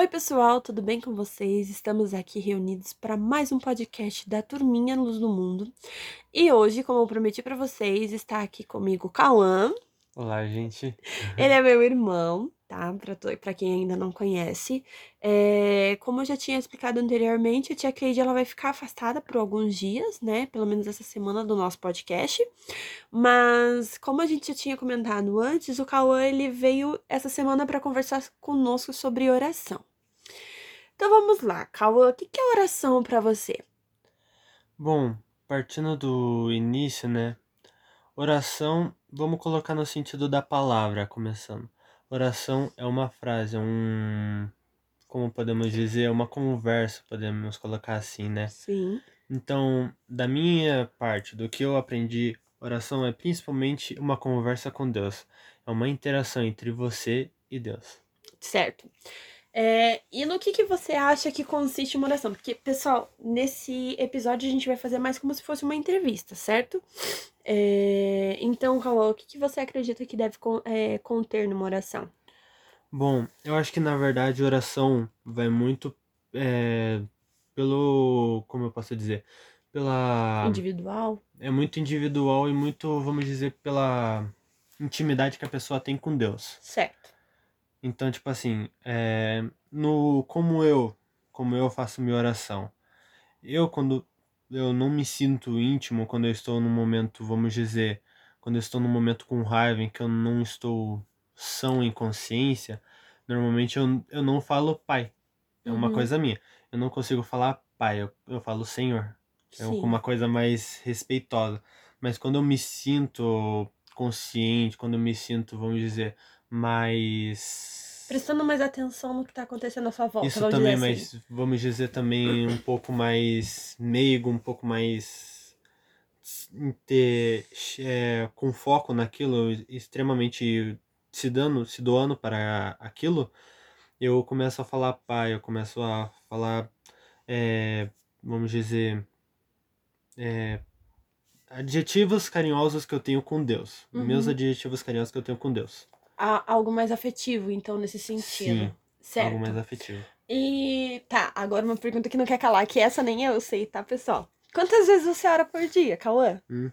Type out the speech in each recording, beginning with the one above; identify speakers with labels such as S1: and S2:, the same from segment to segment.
S1: Oi, pessoal, tudo bem com vocês? Estamos aqui reunidos para mais um podcast da Turminha Luz do Mundo. E hoje, como eu prometi para vocês, está aqui comigo o Cauã.
S2: Olá, gente.
S1: Ele é meu irmão, tá? Para quem ainda não conhece. É, como eu já tinha explicado anteriormente, a tia Cleide ela vai ficar afastada por alguns dias, né? Pelo menos essa semana do nosso podcast. Mas, como a gente já tinha comentado antes, o Cauã ele veio essa semana para conversar conosco sobre oração. Então vamos lá, Cauã, o que é oração para você?
S2: Bom, partindo do início, né? Oração, vamos colocar no sentido da palavra, começando. Oração é uma frase, é um. Como podemos dizer, é uma conversa, podemos colocar assim, né?
S1: Sim.
S2: Então, da minha parte, do que eu aprendi, oração é principalmente uma conversa com Deus. É uma interação entre você e Deus.
S1: Certo. É, e no que, que você acha que consiste uma oração? Porque, pessoal, nesse episódio a gente vai fazer mais como se fosse uma entrevista, certo? É, então, Raul, o que, que você acredita que deve é, conter numa oração?
S2: Bom, eu acho que na verdade oração vai muito é, pelo. Como eu posso dizer? Pela.
S1: Individual?
S2: É muito individual e muito, vamos dizer, pela intimidade que a pessoa tem com Deus.
S1: Certo.
S2: Então, tipo assim, é, no como eu, como eu faço minha oração. Eu quando eu não me sinto íntimo quando eu estou num momento, vamos dizer, quando eu estou num momento com raiva em que eu não estou são em consciência, normalmente eu, eu não falo pai. É uma uhum. coisa minha. Eu não consigo falar pai, eu, eu falo senhor. É Sim. uma coisa mais respeitosa. Mas quando eu me sinto consciente, quando eu me sinto, vamos dizer, mais.
S1: Prestando mais atenção no que está acontecendo à sua volta.
S2: Isso também, assim. mas vamos dizer também um pouco mais meigo, um pouco mais. Ter, é, com foco naquilo, extremamente se dando, se doando para aquilo, eu começo a falar pai, eu começo a falar, é, vamos dizer, é, adjetivos carinhosos que eu tenho com Deus. Uhum. Meus adjetivos carinhosos que eu tenho com Deus
S1: algo mais afetivo, então, nesse sentido.
S2: Sim, certo. algo mais afetivo.
S1: E tá, agora uma pergunta que não quer calar, que essa nem eu sei, tá, pessoal? Quantas vezes você ora por dia, Cauã?
S2: Hum.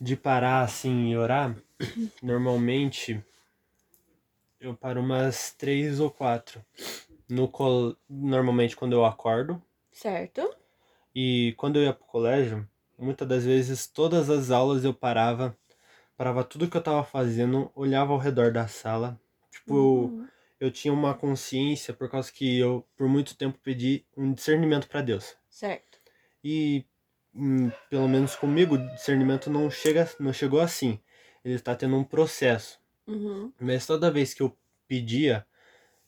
S2: De parar assim e orar, normalmente eu paro umas três ou quatro. No col... Normalmente quando eu acordo.
S1: Certo.
S2: E quando eu ia pro colégio, muitas das vezes todas as aulas eu parava parava tudo que eu tava fazendo, olhava ao redor da sala. Tipo, uhum. eu, eu tinha uma consciência por causa que eu, por muito tempo, pedi um discernimento para Deus.
S1: Certo.
S2: E, hum, pelo menos comigo, o discernimento não, chega, não chegou assim. Ele está tendo um processo.
S1: Uhum.
S2: Mas toda vez que eu pedia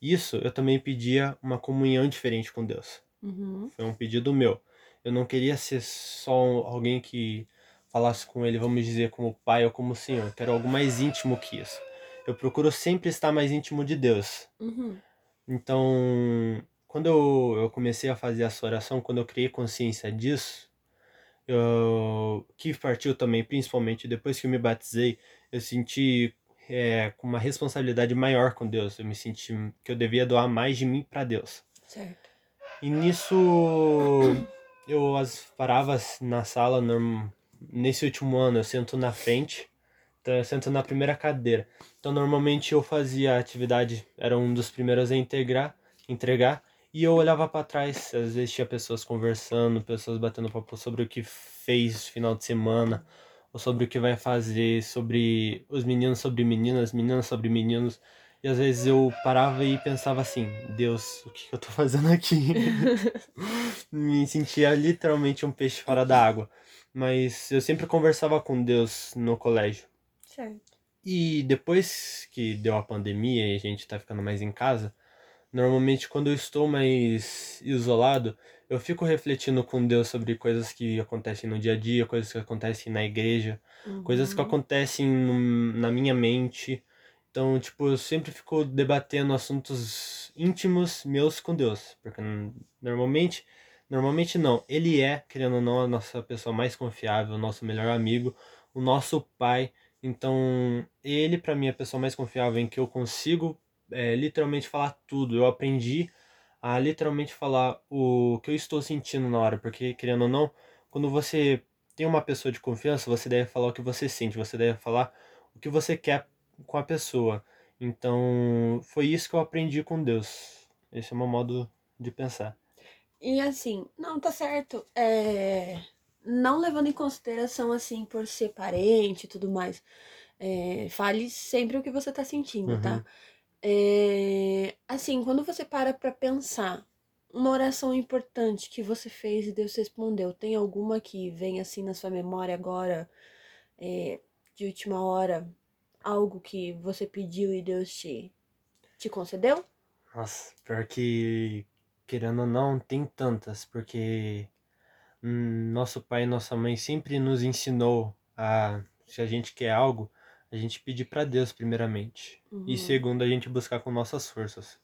S2: isso, eu também pedia uma comunhão diferente com Deus.
S1: Uhum.
S2: Foi um pedido meu. Eu não queria ser só alguém que falasse com ele, vamos dizer, como pai ou como senhor. Quero algo mais íntimo que isso. Eu procuro sempre estar mais íntimo de Deus.
S1: Uhum.
S2: Então, quando eu, eu comecei a fazer essa oração, quando eu criei consciência disso, eu, que partiu também, principalmente depois que eu me batizei, eu senti é, com uma responsabilidade maior com Deus. Eu me senti que eu devia doar mais de mim para Deus.
S1: Certo.
S2: E nisso eu as parava na sala norm, nesse último ano eu sento na frente, então eu sento na primeira cadeira. Então normalmente eu fazia a atividade, era um dos primeiros a integrar, entregar, e eu olhava para trás, às vezes tinha pessoas conversando, pessoas batendo papo sobre o que fez final de semana, ou sobre o que vai fazer, sobre os meninos sobre meninas, meninas sobre meninos. E às vezes eu parava e pensava assim, Deus, o que, que eu tô fazendo aqui? Me sentia literalmente um peixe fora da água. Mas eu sempre conversava com Deus no colégio.
S1: Certo.
S2: E depois que deu a pandemia e a gente tá ficando mais em casa, normalmente quando eu estou mais isolado, eu fico refletindo com Deus sobre coisas que acontecem no dia a dia, coisas que acontecem na igreja, uhum. coisas que acontecem no, na minha mente. Então, tipo, eu sempre fico debatendo assuntos íntimos meus com Deus, porque normalmente Normalmente não. Ele é, querendo ou não, a nossa pessoa mais confiável, o nosso melhor amigo, o nosso pai. Então, ele para mim é a pessoa mais confiável em que eu consigo é, literalmente falar tudo. Eu aprendi a literalmente falar o que eu estou sentindo na hora, porque querendo ou não, quando você tem uma pessoa de confiança, você deve falar o que você sente, você deve falar o que você quer com a pessoa. Então, foi isso que eu aprendi com Deus. Esse é o meu modo de pensar.
S1: E assim, não, tá certo. É... Não levando em consideração, assim, por ser parente e tudo mais. É... Fale sempre o que você tá sentindo, tá?
S2: Uhum.
S1: É... Assim, quando você para pra pensar uma oração importante que você fez e Deus respondeu, tem alguma que vem assim na sua memória agora, é, de última hora, algo que você pediu e Deus te, te concedeu?
S2: Nossa, pior que, querendo ou não, tem tantas, porque nosso pai e nossa mãe sempre nos ensinou a, se a gente quer algo, a gente pedir para Deus primeiramente.
S1: Uhum.
S2: E segundo, a gente buscar com nossas forças.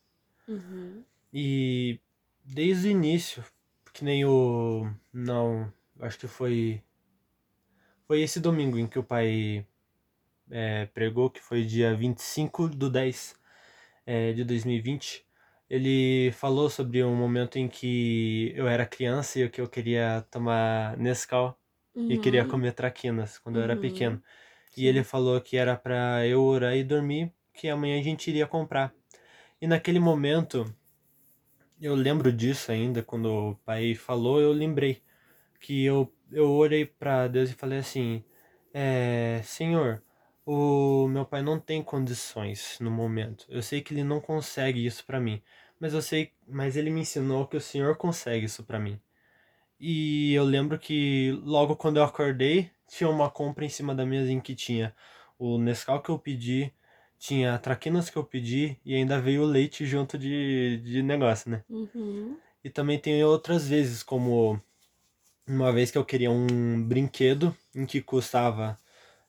S1: Uhum.
S2: E desde o início, que nem o. Não, acho que foi. Foi esse domingo em que o pai é, pregou, que foi dia 25 do 10 é, de 2020. Ele falou sobre um momento em que eu era criança e que eu queria tomar Nescau e queria
S1: Uhum.
S2: comer traquinas quando eu era
S1: Uhum.
S2: pequeno. E
S1: Sim.
S2: ele falou que era pra eu orar e dormir, que amanhã a gente iria comprar. E naquele momento, eu lembro disso ainda, quando o pai falou, eu lembrei que eu, eu orei pra Deus e falei assim: é, Senhor, o meu pai não tem condições no momento. Eu sei que ele não consegue isso pra mim, mas eu sei, mas ele me ensinou que o Senhor consegue isso pra mim. E eu lembro que logo quando eu acordei, tinha uma compra em cima da mesa em que tinha o Nescau que eu pedi, tinha traquinas que eu pedi e ainda veio o leite junto de, de negócio, né?
S1: Uhum.
S2: E também tem outras vezes, como uma vez que eu queria um brinquedo em que custava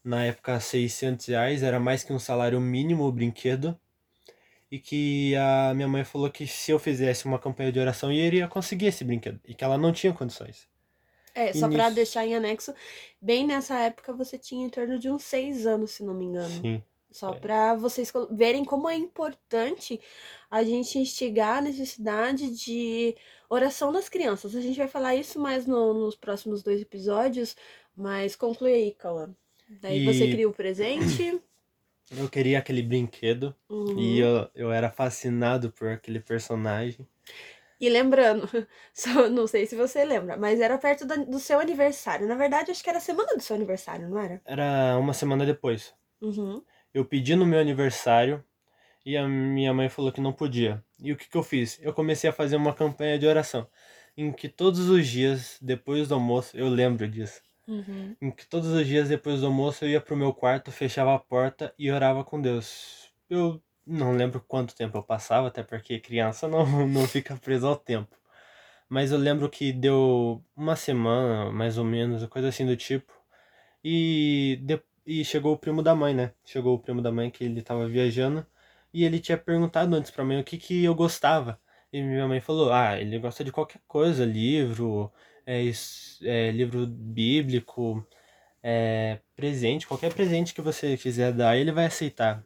S2: na época 600 reais, era mais que um salário mínimo o brinquedo. E que a minha mãe falou que se eu fizesse uma campanha de oração, eu iria conseguir esse brinquedo. E que ela não tinha condições.
S1: É, só pra
S2: nisso-
S1: deixar em anexo, bem nessa época você tinha em torno de uns seis anos, se não me engano.
S2: Sim.
S1: Só
S2: É.
S1: pra vocês verem como é importante a gente instigar a necessidade de oração das crianças. A gente vai falar isso mais no- nos próximos dois episódios, mas conclui aí, Cauã. Daí você
S2: E-
S1: cria o presente.
S2: Eu queria aquele brinquedo.
S1: uhum.
S2: E eu, eu era fascinado por aquele personagem.
S1: E lembrando, só não sei se você lembra, mas era perto da- do seu aniversário. Na verdade, acho que era a semana do seu aniversário, não era?
S2: Era uma semana depois.
S1: Uhum.
S2: Eu pedi no meu aniversário e a minha mãe falou que não podia. E o que, que eu fiz? Eu comecei a fazer uma campanha de oração. Em que todos os dias, depois do almoço, eu lembro disso.
S1: Uhum.
S2: Em que todos os dias depois do almoço eu ia pro meu quarto, fechava a porta e orava com Deus. Eu não lembro quanto tempo eu passava, até porque criança não, não fica preso ao tempo. Mas eu lembro que deu uma semana, mais ou menos, coisa assim do tipo. E, de- e chegou o primo da mãe, né? Chegou o primo da mãe que ele tava viajando. E ele tinha perguntado antes pra mim o que que eu gostava. E minha mãe falou: Ah, ele gosta de qualquer coisa, livro, é, é, livro bíblico, é, presente, qualquer presente que você quiser dar, ele vai aceitar.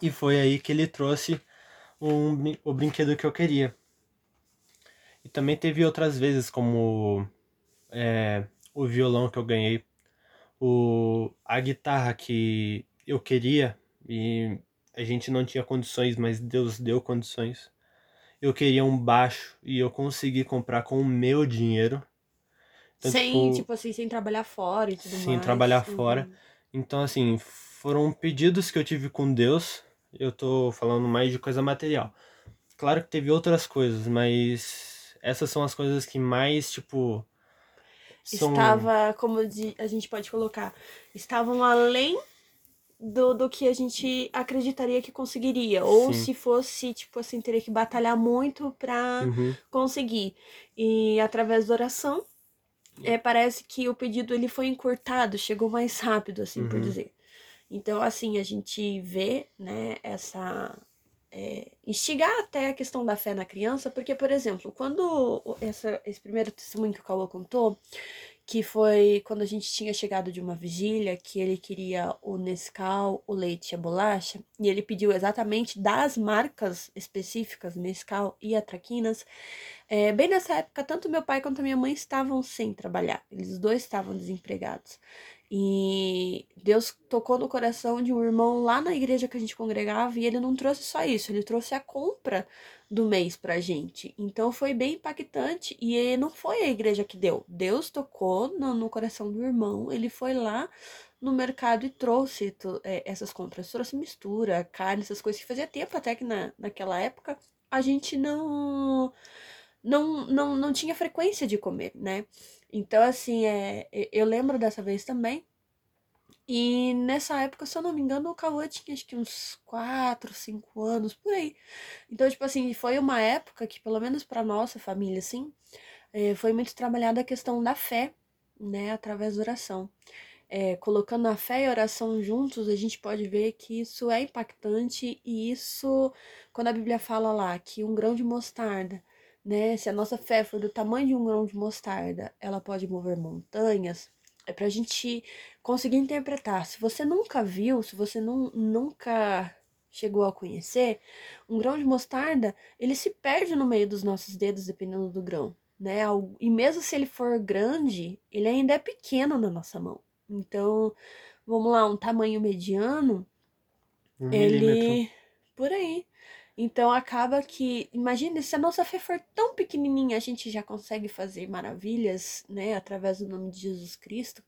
S2: E foi aí que ele trouxe um, o brinquedo que eu queria. E também teve outras vezes, como é, o violão que eu ganhei, o, a guitarra que eu queria e a gente não tinha condições, mas Deus deu condições. Eu queria um baixo e eu consegui comprar com o meu dinheiro. Então,
S1: sem,
S2: tipo,
S1: tipo assim, sem trabalhar fora e tudo
S2: sem
S1: mais.
S2: trabalhar
S1: Uhum.
S2: fora. Então, assim, foram pedidos que eu tive com Deus. Eu tô falando mais de coisa material. Claro que teve outras coisas, mas essas são as coisas que mais, tipo. São...
S1: Estava, como a gente pode colocar, estavam além do, do que a gente acreditaria que conseguiria. Ou
S2: Sim.
S1: se fosse, tipo assim, teria que batalhar muito pra
S2: Uhum,
S1: conseguir. E através da oração, é, parece que o pedido ele foi encurtado, chegou mais rápido, assim por
S2: Uhum.
S1: dizer. Então, assim, a gente vê, né, essa. é, instigar até a questão da fé na criança, porque, por exemplo, quando essa, esse primeiro testemunho que o Cauã contou, que foi quando a gente tinha chegado de uma vigília, que ele queria o Nescau, o leite e a bolacha, e ele pediu exatamente das marcas específicas, Nescau e a Traquinas. É, bem nessa época, tanto meu pai quanto minha mãe estavam sem trabalhar, eles dois estavam desempregados. E Deus tocou no coração de um irmão lá na igreja que a gente congregava e ele não trouxe só isso, ele trouxe a compra do mês pra gente. Então foi bem impactante e não foi a igreja que deu. Deus tocou no, no coração do irmão, ele foi lá no mercado e trouxe é, essas compras, trouxe mistura, carne, essas coisas que fazia tempo até que na, naquela época a gente não não, não, não tinha frequência de comer, né? Então, assim, é, eu lembro dessa vez também. E nessa época, se eu não me engano, o Cauã tinha acho que uns 4, 5 anos, por aí. Então, tipo assim, foi uma época que, pelo menos pra nossa família, assim, é, foi muito trabalhada a questão da fé, né, através da oração. É, colocando a fé e a oração juntos, a gente pode ver que isso é impactante e isso, quando a Bíblia fala lá que um grão de mostarda né? Se a nossa fé for do tamanho de um grão de mostarda, ela pode mover montanhas. É para a gente conseguir interpretar. Se você nunca viu, se você não, nunca chegou a conhecer, um grão de mostarda, ele se perde no meio dos nossos dedos, dependendo do grão, né? E mesmo se ele for grande, ele ainda é pequeno na nossa mão. Então, vamos lá, um tamanho mediano,
S2: Um
S1: ele
S2: milímetro.
S1: por aí. Então acaba que, imagine, se a nossa fé for tão pequenininha, a gente já consegue fazer maravilhas, né, através do nome de Jesus Cristo.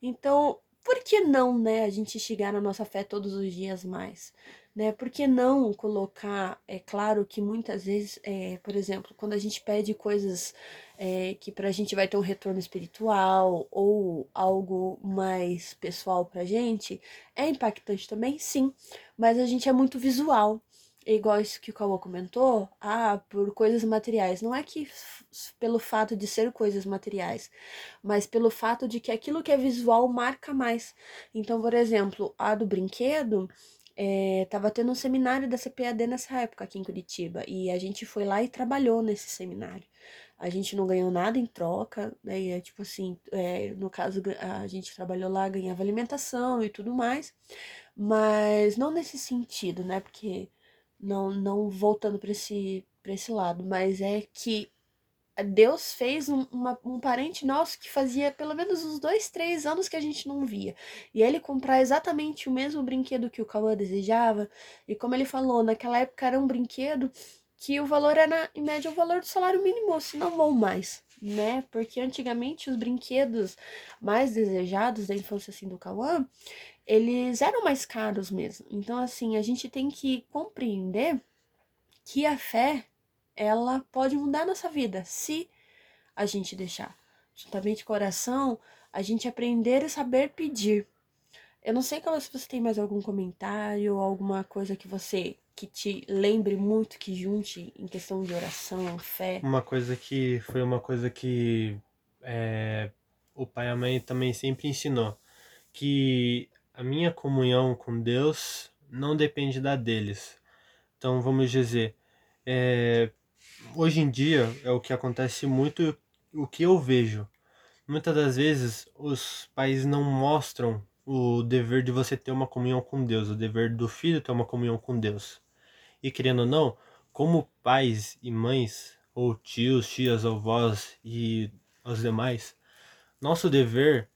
S1: Então, por que não, né, a gente chegar na nossa fé todos os dias mais? Né? Por que não colocar, é claro que muitas vezes, é, por exemplo, quando a gente pede coisas é, que pra gente vai ter um retorno espiritual ou algo mais pessoal pra gente, é impactante também, sim, mas a gente é muito visual, igual isso que o Cauã comentou, ah, por coisas materiais. Não é que pelo fato de ser coisas materiais, mas pelo fato de que aquilo que é visual marca mais. Então, por exemplo, a do brinquedo, é, tava tendo um seminário da CPAD nessa época aqui em Curitiba, e a gente foi lá e trabalhou nesse seminário. A gente não ganhou nada em troca, né? E é tipo assim, é, no caso, a gente trabalhou lá, ganhava alimentação e tudo mais, mas não nesse sentido, né? Porque não, não voltando para esse, pra esse lado, mas é que Deus fez um, uma, um parente nosso que fazia pelo menos uns dois, três anos que a gente não via. E ele comprar exatamente o mesmo brinquedo que o Cauã desejava. E como ele falou, naquela época era um brinquedo que o valor era, em média, o valor do salário mínimo, se não vou mais, né? Porque antigamente os brinquedos mais desejados da infância assim do Cauã, eles eram mais caros mesmo. Então, assim, a gente tem que compreender que a fé, ela pode mudar a nossa vida, se a gente deixar. Juntamente com a oração, a gente aprender e saber pedir. Eu não sei se você tem mais algum comentário, alguma coisa que você que te lembre muito, que junte em questão de oração, fé.
S2: Uma coisa que foi uma coisa que é, o pai e a mãe também sempre ensinou, que a minha comunhão com Deus não depende da deles. Então vamos dizer, é, hoje em dia é o que acontece muito, o que eu vejo. Muitas das vezes os pais não mostram o dever de você ter uma comunhão com Deus, o dever do filho ter uma comunhão com Deus. E querendo ou não, como pais e mães, ou tios, tias, avós e os demais, nosso dever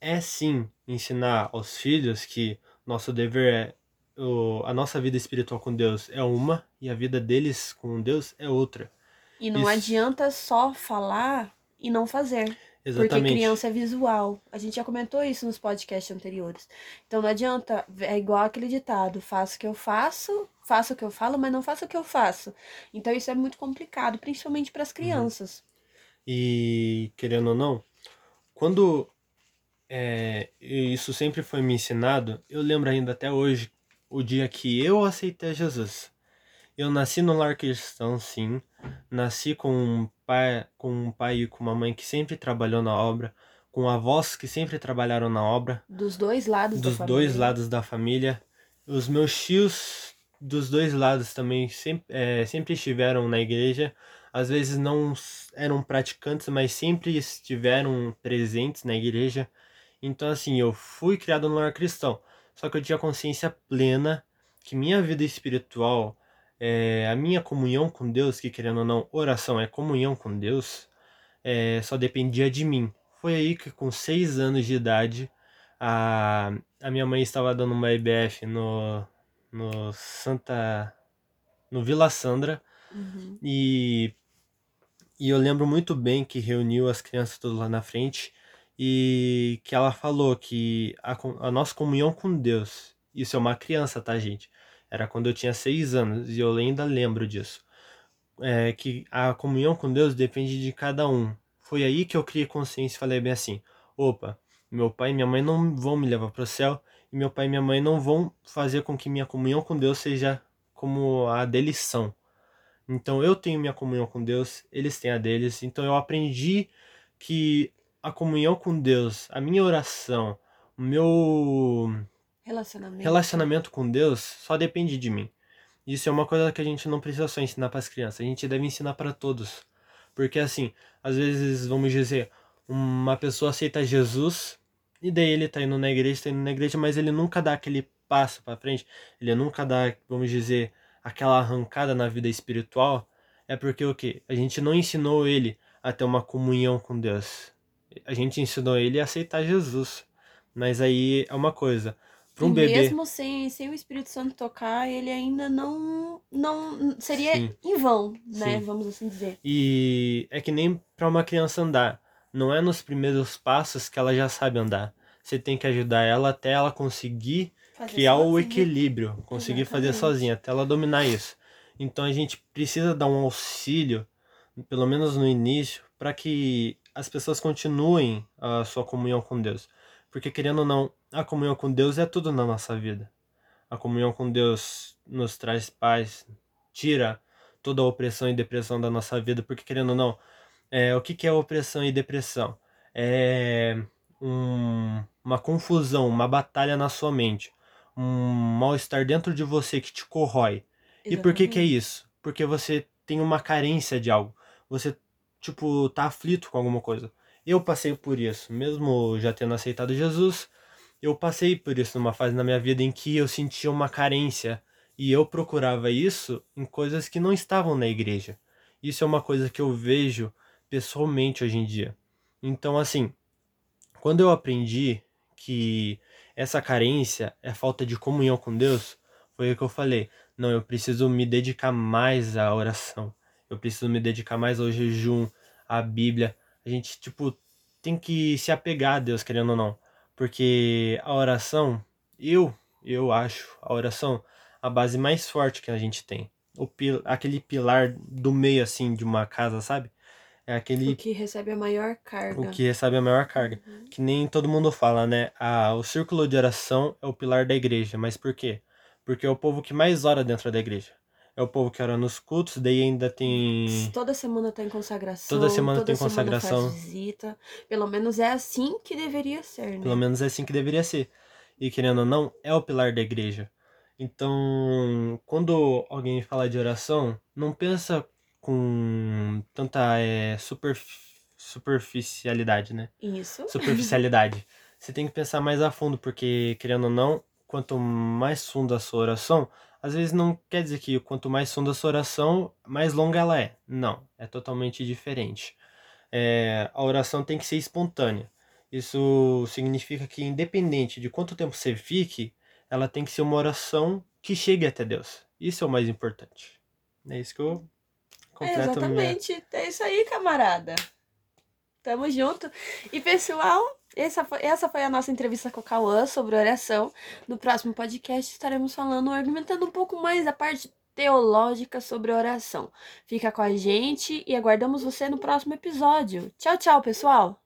S2: é sim ensinar aos filhos que nosso dever é o, a nossa vida espiritual com Deus é uma e a vida deles com Deus é outra.
S1: E não
S2: Isso.
S1: adianta só falar e não fazer. Porque
S2: Exatamente.
S1: criança é visual. A gente já comentou isso nos podcasts anteriores. Então não adianta, é igual aquele ditado: faço o que eu faço, faço o que eu falo, mas não faço o que eu faço. Então isso é muito complicado, principalmente para as crianças.
S2: E querendo ou não, quando é, isso sempre foi me ensinado, eu lembro ainda até hoje o dia que eu aceitei Jesus. Eu nasci no lar cristão, sim. Nasci com um pai, com um pai e com uma mãe que sempre trabalhou na obra, com avós que sempre trabalharam na obra,
S1: Dos dois lados da
S2: dos
S1: família.
S2: dois lados da família. Os meus tios dos dois lados também sempre, é, sempre estiveram na igreja. às vezes não eram praticantes, mas sempre estiveram presentes na igreja. Então, assim, eu fui criado no lar cristão, só que eu tinha consciência plena que minha vida espiritual, é, a minha comunhão com Deus, que querendo ou não, oração é comunhão com Deus, é, só dependia de mim. Foi aí que, com seis anos de idade, a, a minha mãe estava dando uma IBF no, no Santa. no Vila Sandra.
S1: Uhum.
S2: E, e eu lembro muito bem que reuniu as crianças todas lá na frente e que ela falou que a, a nossa comunhão com Deus, isso é uma criança, tá, gente? Era quando eu tinha seis anos e eu ainda lembro disso. É, que a comunhão com Deus depende de cada um. Foi aí que eu criei consciência e falei bem assim: opa, meu pai e minha mãe não vão me levar para o céu e meu pai e minha mãe não vão fazer com que minha comunhão com Deus seja como a deles são. Então eu tenho minha comunhão com Deus, eles têm a deles. Então eu aprendi que a comunhão com Deus, a minha oração, o meu
S1: relacionamento,
S2: relacionamento com Deus só depende de mim. Isso é uma coisa que a gente não precisa só ensinar para as crianças, a gente deve ensinar para todos. Porque assim, às vezes, vamos dizer, uma pessoa aceita Jesus e daí ele tá indo na igreja, tá indo na igreja, mas ele nunca dá aquele passo para frente, ele nunca dá, vamos dizer, aquela arrancada na vida espiritual. É porque o que? A gente não ensinou ele a ter uma comunhão com Deus. A gente ensinou ele a aceitar Jesus. Mas aí é uma coisa. Para um
S1: e
S2: bebê.
S1: Mesmo sem, sem o Espírito Santo tocar, ele ainda não. não seria Sim. em vão, né? Sim. Vamos assim dizer.
S2: E é que nem para uma criança andar não é nos primeiros passos que ela já sabe andar. Você tem que ajudar ela até ela conseguir fazer criar sozinha. o equilíbrio, conseguir Exatamente. fazer sozinha, até ela dominar isso. Então a gente precisa dar um auxílio, pelo menos no início, para que as pessoas continuem a sua comunhão com Deus. Porque querendo ou não, a comunhão com Deus é tudo na nossa vida. A comunhão com Deus nos traz paz, tira toda a opressão e depressão da nossa vida, porque querendo ou não, é, o que, que é opressão e depressão? É um, uma confusão, uma batalha na sua mente, um mal-estar dentro de você que te corrói. Exatamente. E por que, que é isso? Porque você tem uma carência de algo. Você, tipo, tá aflito com alguma coisa. Eu passei por isso, mesmo já tendo aceitado Jesus, eu passei por isso numa fase na minha vida em que eu sentia uma carência e eu procurava isso em coisas que não estavam na igreja. Isso é uma coisa que eu vejo pessoalmente hoje em dia. Então, assim, quando eu aprendi que essa carência é falta de comunhão com Deus, foi o que eu falei. Não, eu preciso me dedicar mais à oração. Eu preciso me dedicar mais ao jejum, à Bíblia. A gente, tipo, tem que se apegar a Deus, querendo ou não. Porque a oração, eu, eu acho a oração a base mais forte que a gente tem. O pil aquele pilar do meio, assim, de uma casa, sabe? É aquele.
S1: O que recebe a maior carga.
S2: O que recebe a maior carga. Uhum. Que nem todo mundo fala, né? Ah, o círculo de oração é o pilar da igreja. Mas por quê? Porque é o povo que mais ora dentro da igreja. É o povo que ora nos cultos, daí ainda tem.
S1: Toda semana tem consagração.
S2: Toda semana toda tem semana consagração.
S1: Faz visita. Pelo menos é assim que deveria ser, né?
S2: Pelo menos é assim que deveria ser. E querendo ou não, é o pilar da igreja. Então, quando alguém fala de oração, não pensa com tanta é, super, superficialidade, né?
S1: Isso.
S2: Superficialidade. Você tem que pensar mais a fundo, porque, querendo ou não, quanto mais funda a sua oração, às vezes não quer dizer que quanto mais funda a sua oração, mais longa ela é. Não, é totalmente diferente. É, a oração tem que ser espontânea. Isso significa que, independente de quanto tempo você fique, ela tem que ser uma oração que chegue até Deus. Isso é o mais importante. É isso que eu
S1: é, exatamente. Minha... É isso aí, camarada. Tamo junto. E pessoal, essa foi, essa foi a nossa entrevista com o Cauã sobre oração. No próximo podcast estaremos falando, argumentando um pouco mais a parte teológica sobre oração. Fica com a gente e aguardamos você no próximo episódio. Tchau, tchau, pessoal!